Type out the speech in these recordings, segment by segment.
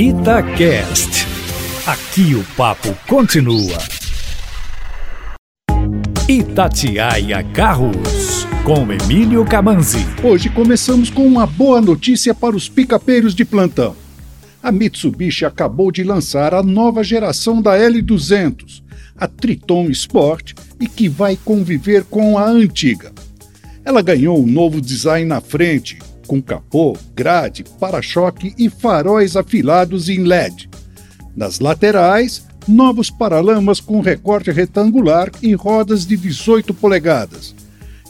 Itacast. Aqui o papo continua. Itatiaia Carros, com Emílio Camanzi. Hoje começamos com uma boa notícia para os picapeiros de plantão. A Mitsubishi acabou de lançar a nova geração da L200, a Triton Sport, e que vai conviver com a antiga. Ela ganhou um novo design na frente, com capô, grade, para-choque e faróis afilados em LED. Nas laterais, novos paralamas com recorte retangular e rodas de 18 polegadas.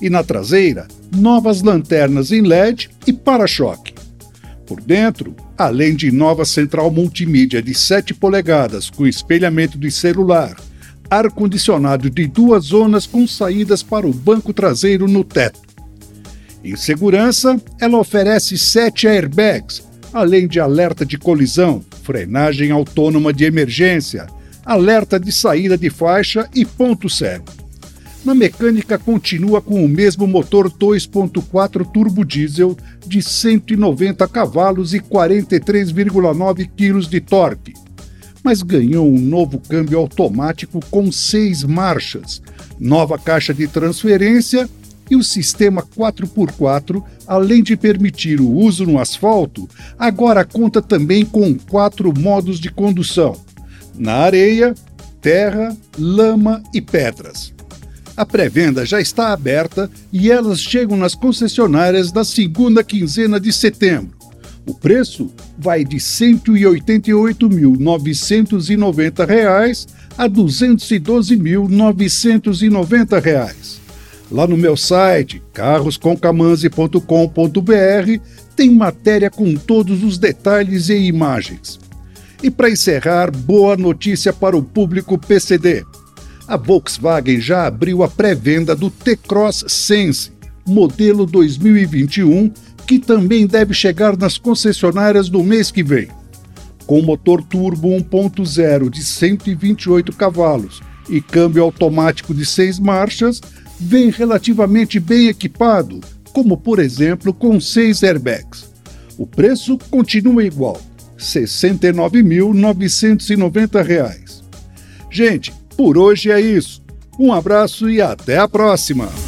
E na traseira, novas lanternas em LED e para-choque. Por dentro, além de nova central multimídia de 7 polegadas com espelhamento de celular, ar-condicionado de duas zonas com saídas para o banco traseiro no teto em segurança, ela oferece sete airbags, além de alerta de colisão, frenagem autônoma de emergência, alerta de saída de faixa e ponto cego. Na mecânica, continua com o mesmo motor 2.4 turbo diesel de 190 cavalos e 43,9 kg de torque, mas ganhou um novo câmbio automático com seis marchas, nova caixa de transferência e o sistema 4x4, além de permitir o uso no asfalto, agora conta também com quatro modos de condução: na areia, terra, lama e pedras. A pré-venda já está aberta e elas chegam nas concessionárias da segunda quinzena de setembro. O preço vai de R$ 188.990 a R$ 212.990. Lá no meu site, carrosconcamanzi.com.br, tem matéria com todos os detalhes e imagens. E para encerrar, boa notícia para o público PCD. A Volkswagen já abriu a pré-venda do T-Cross Sense, modelo 2021, que também deve chegar nas concessionárias no mês que vem. Com motor turbo 1.0 de 128 cavalos e câmbio automático de 6 marchas, vem relativamente bem equipado, como por exemplo com seis airbags. O preço continua igual, R$ 69.990. Gente, por hoje é isso. Um abraço e até a próxima!